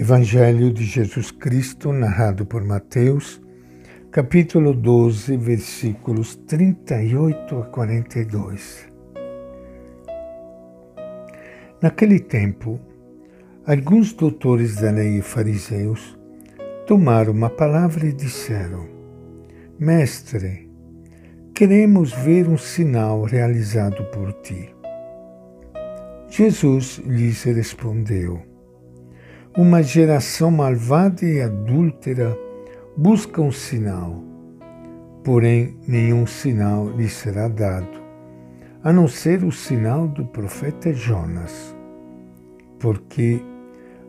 Evangelho de Jesus Cristo, narrado por Mateus, capítulo 12, versículos 38 a 42. Naquele tempo, alguns doutores da lei e fariseus tomaram uma palavra e disseram: Mestre, queremos ver um sinal realizado por ti. Jesus lhes respondeu: uma geração malvada e adúltera busca um sinal, porém nenhum sinal lhe será dado, a não ser o sinal do profeta Jonas. Porque,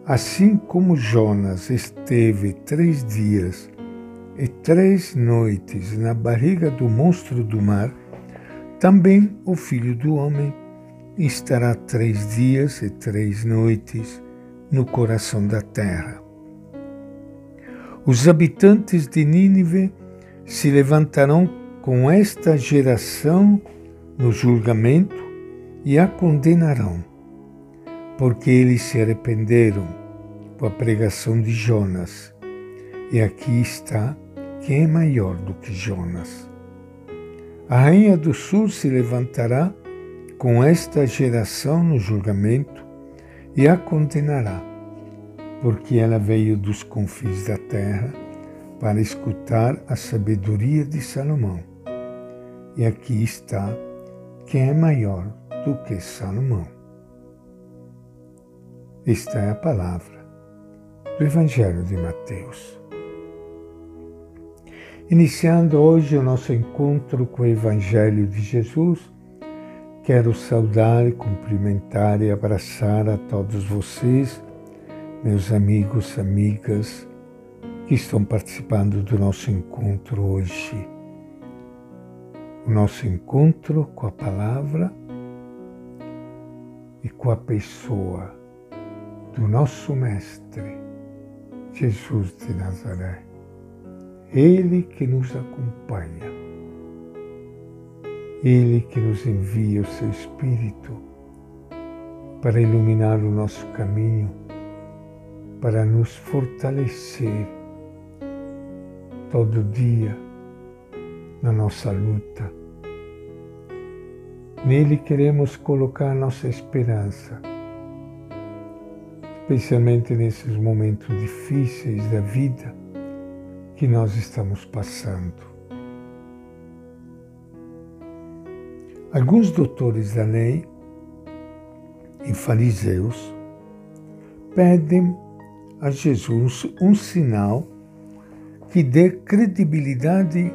assim como Jonas esteve três dias e três noites na barriga do monstro do mar, também o filho do homem estará três dias e três noites no coração da terra. Os habitantes de Nínive se levantarão com esta geração no julgamento e a condenarão, porque eles se arrependeram com a pregação de Jonas. E aqui está quem é maior do que Jonas. A rainha do sul se levantará com esta geração no julgamento e a condenará, porque ela veio dos confins da terra para escutar a sabedoria de Salomão. E aqui está quem é maior do que Salomão. Esta é a palavra do Evangelho de Mateus. Iniciando hoje o nosso encontro com o Evangelho de Jesus, Quero saudar, cumprimentar e abraçar a todos vocês, meus amigos, amigas, que estão participando do nosso encontro hoje. O nosso encontro com a palavra e com a pessoa do nosso Mestre, Jesus de Nazaré. Ele que nos acompanha ele que nos envia o seu Espírito para iluminar o nosso caminho, para nos fortalecer todo dia na nossa luta. Nele queremos colocar nossa esperança, especialmente nesses momentos difíceis da vida que nós estamos passando. Alguns doutores da lei e fariseus pedem a Jesus um sinal que dê credibilidade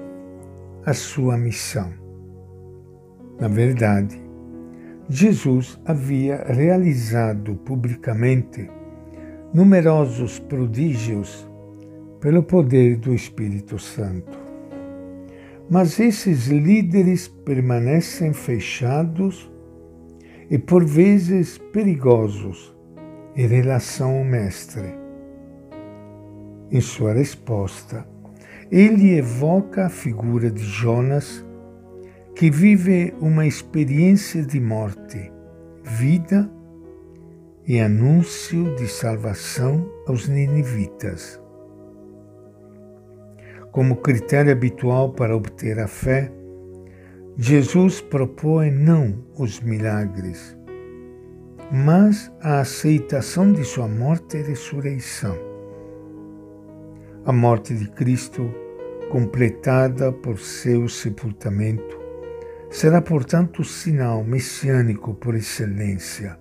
à sua missão. Na verdade, Jesus havia realizado publicamente numerosos prodígios pelo poder do Espírito Santo. Mas esses líderes permanecem fechados e por vezes perigosos em relação ao Mestre. Em sua resposta, ele evoca a figura de Jonas, que vive uma experiência de morte, vida e anúncio de salvação aos ninivitas. Como critério habitual para obter a fé, Jesus propõe não os milagres, mas a aceitação de sua morte e ressurreição. A morte de Cristo, completada por seu sepultamento, será, portanto, o sinal messiânico por excelência.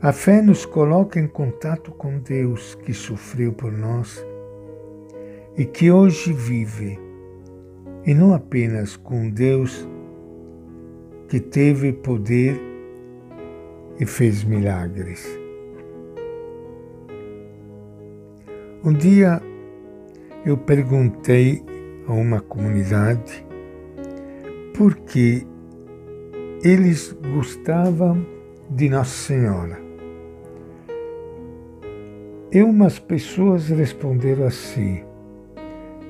A fé nos coloca em contato com Deus que sofreu por nós e que hoje vive, e não apenas com Deus que teve poder e fez milagres. Um dia eu perguntei a uma comunidade por que eles gostavam de Nossa Senhora. E umas pessoas responderam assim: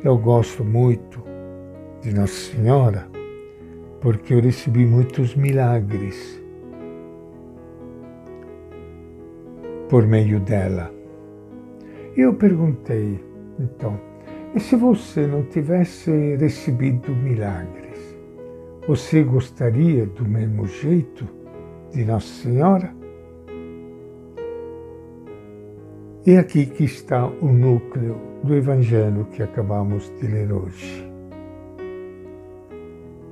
eu gosto muito de Nossa Senhora porque eu recebi muitos milagres por meio dela. Eu perguntei, então, e se você não tivesse recebido milagres, você gostaria do mesmo jeito de Nossa Senhora? E aqui que está o núcleo do Evangelho que acabamos de ler hoje.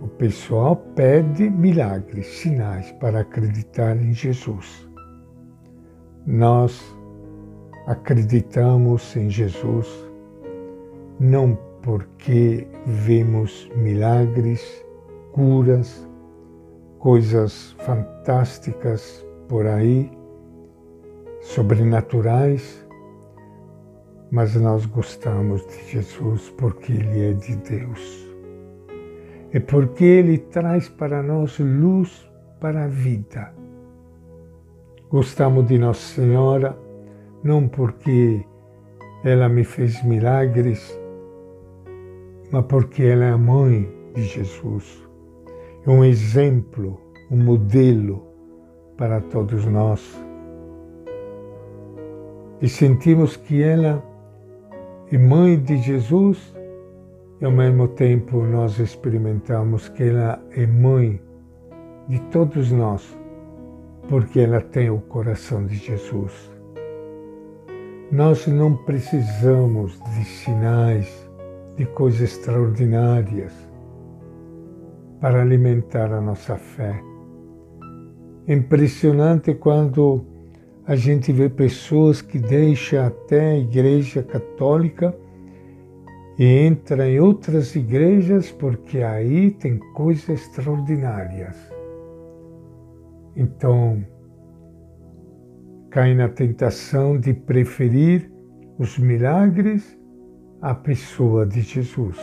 O pessoal pede milagres, sinais para acreditar em Jesus. Nós acreditamos em Jesus não porque vemos milagres, curas, coisas fantásticas por aí, sobrenaturais, mas nós gostamos de Jesus porque Ele é de Deus. É porque Ele traz para nós luz para a vida. Gostamos de Nossa Senhora não porque ela me fez milagres, mas porque ela é a mãe de Jesus. É um exemplo, um modelo para todos nós. E sentimos que ela é mãe de Jesus e ao mesmo tempo nós experimentamos que ela é mãe de todos nós, porque ela tem o coração de Jesus. Nós não precisamos de sinais, de coisas extraordinárias para alimentar a nossa fé. É impressionante quando a gente vê pessoas que deixam até a Igreja Católica e entram em outras igrejas porque aí tem coisas extraordinárias. Então, cai na tentação de preferir os milagres à pessoa de Jesus.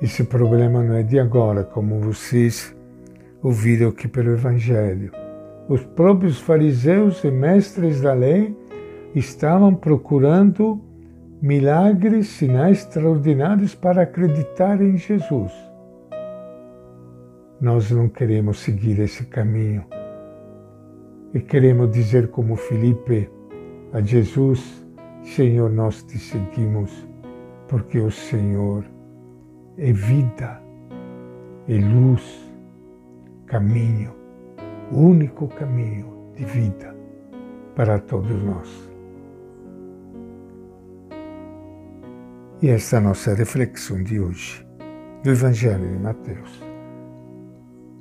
Esse problema não é de agora, como vocês ouviram aqui pelo Evangelho. Os próprios fariseus e mestres da lei estavam procurando milagres, sinais extraordinários para acreditar em Jesus. Nós não queremos seguir esse caminho e queremos dizer como Felipe a Jesus: Senhor, nós te seguimos porque o Senhor é vida, é luz, caminho o único caminho de vida para todos nós. E esta é a nossa reflexão de hoje do Evangelho de Mateus.